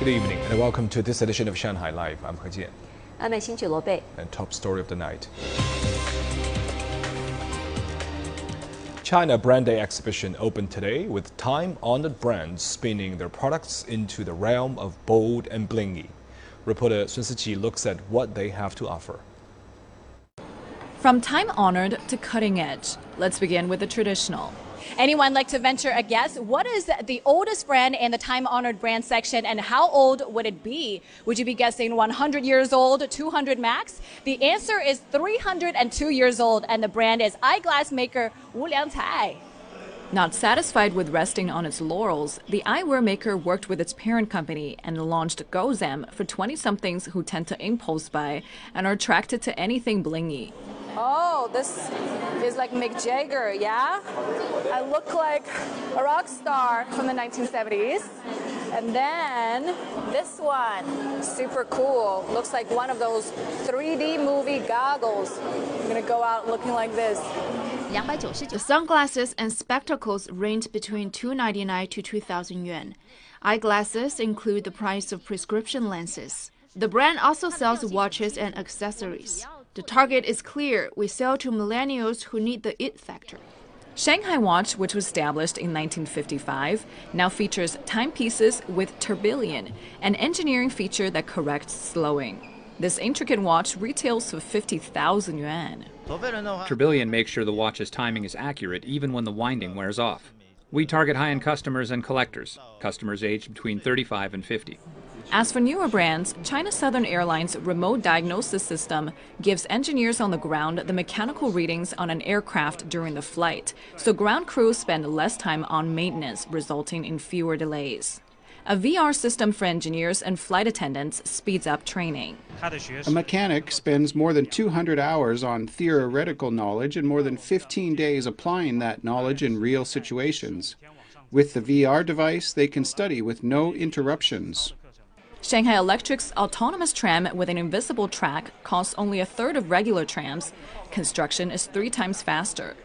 Good evening and welcome to this edition of Shanghai Live. I'm He Jian. I'm Xin Lo Bei. And top story of the night. China Brand Day exhibition opened today with time-honored brands spinning their products into the realm of bold and blingy. Reporter Sun Siqi looks at what they have to offer. From time-honored to cutting edge, let's begin with the traditional. Anyone like to venture a guess? What is the oldest brand in the time honored brand section and how old would it be? Would you be guessing 100 years old, 200 max? The answer is 302 years old and the brand is eyeglass maker Wu Liangcai. Not satisfied with resting on its laurels, the eyewear maker worked with its parent company and launched Gozem for 20 somethings who tend to impulse buy and are attracted to anything blingy. Oh, this is like Mick Jagger, yeah? I look like a rock star from the 1970s. And then this one, super cool. Looks like one of those 3D movie goggles. I'm gonna go out looking like this. The sunglasses and spectacles range between 299 to 2000 yuan. Eyeglasses include the price of prescription lenses. The brand also sells watches and accessories. The target is clear. We sell to millennials who need the it factor. Shanghai Watch, which was established in 1955, now features timepieces with tourbillon, an engineering feature that corrects slowing. This intricate watch retails for 50,000 yuan. Tourbillon makes sure the watch's timing is accurate even when the winding wears off. We target high end customers and collectors, customers aged between 35 and 50. As for newer brands, China Southern Airlines remote diagnosis system gives engineers on the ground the mechanical readings on an aircraft during the flight, so ground crews spend less time on maintenance, resulting in fewer delays. A VR system for engineers and flight attendants speeds up training. A mechanic spends more than 200 hours on theoretical knowledge and more than 15 days applying that knowledge in real situations. With the VR device, they can study with no interruptions. Shanghai Electric's autonomous tram with an invisible track costs only a third of regular trams. Construction is three times faster.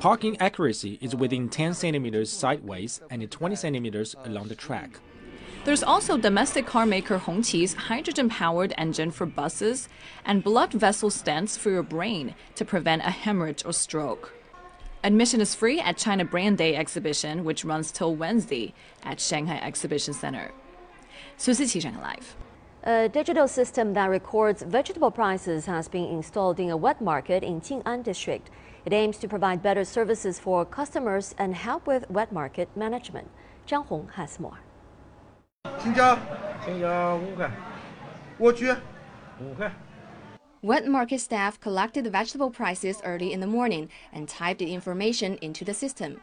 Parking accuracy is within 10 centimeters sideways and 20 centimeters along the track. There's also domestic car maker Hongqi's hydrogen powered engine for buses and blood vessel stents for your brain to prevent a hemorrhage or stroke. Admission is free at China Brand Day exhibition, which runs till Wednesday at Shanghai Exhibition Center. Live. A digital system that records vegetable prices has been installed in a wet market in Jing'an district. It aims to provide better services for customers and help with wet market management. Zhang Hong has more. Wet market staff collected the vegetable prices early in the morning and typed the information into the system.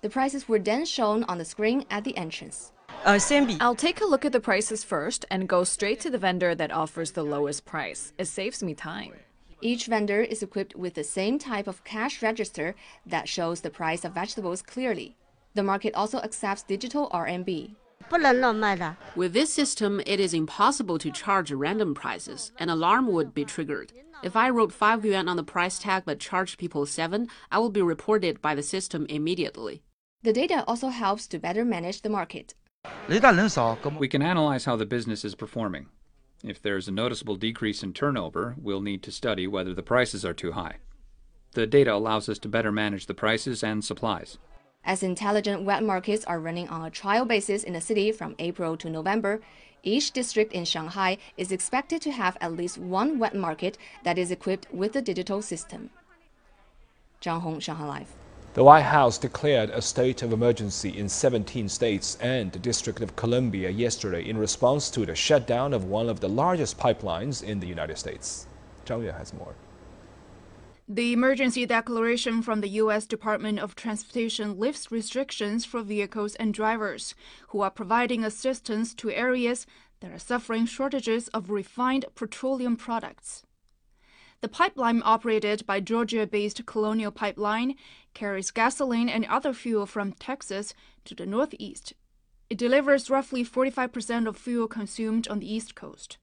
The prices were then shown on the screen at the entrance. Uh, I'll take a look at the prices first and go straight to the vendor that offers the lowest price. It saves me time. Each vendor is equipped with the same type of cash register that shows the price of vegetables clearly. The market also accepts digital RMB. With this system, it is impossible to charge random prices. An alarm would be triggered. If I wrote 5 yuan on the price tag but charged people 7, I will be reported by the system immediately. The data also helps to better manage the market. We can analyze how the business is performing. If there's a noticeable decrease in turnover, we'll need to study whether the prices are too high. The data allows us to better manage the prices and supplies. As intelligent wet markets are running on a trial basis in the city from April to November, each district in Shanghai is expected to have at least one wet market that is equipped with the digital system. Zhang Hong, Shanghai Live. The White House declared a state of emergency in 17 states and the District of Columbia yesterday in response to the shutdown of one of the largest pipelines in the United States. Zhang Yue has more. The emergency declaration from the U.S. Department of Transportation lifts restrictions for vehicles and drivers who are providing assistance to areas that are suffering shortages of refined petroleum products. The pipeline operated by Georgia based Colonial Pipeline carries gasoline and other fuel from Texas to the northeast. It delivers roughly 45% of fuel consumed on the East Coast.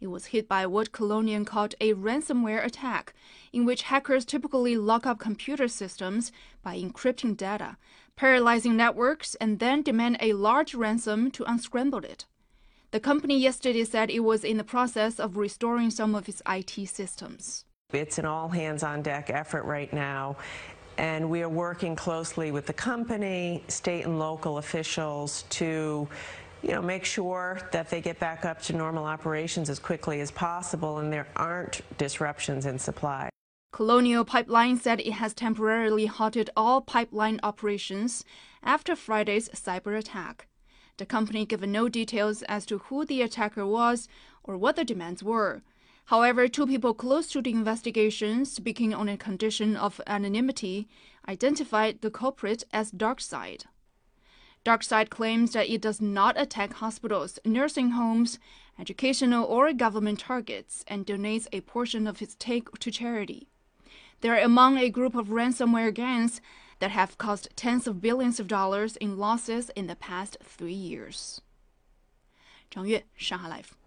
It was hit by what Colonial called a ransomware attack, in which hackers typically lock up computer systems by encrypting data, paralyzing networks, and then demand a large ransom to unscramble it. The company yesterday said it was in the process of restoring some of its IT systems. It's an all hands on deck effort right now, and we are working closely with the company, state and local officials to you know, make sure that they get back up to normal operations as quickly as possible and there aren't disruptions in supply. Colonial Pipeline said it has temporarily halted all pipeline operations after Friday's cyber attack. The company gave no details as to who the attacker was or what the demands were. However, two people close to the investigation, speaking on a condition of anonymity, identified the culprit as DarkSide. DarkSide claims that it does not attack hospitals, nursing homes, educational or government targets, and donates a portion of its take to charity. They are among a group of ransomware gangs that have cost tens of billions of dollars in losses in the past three years. 张悦，上海 Live。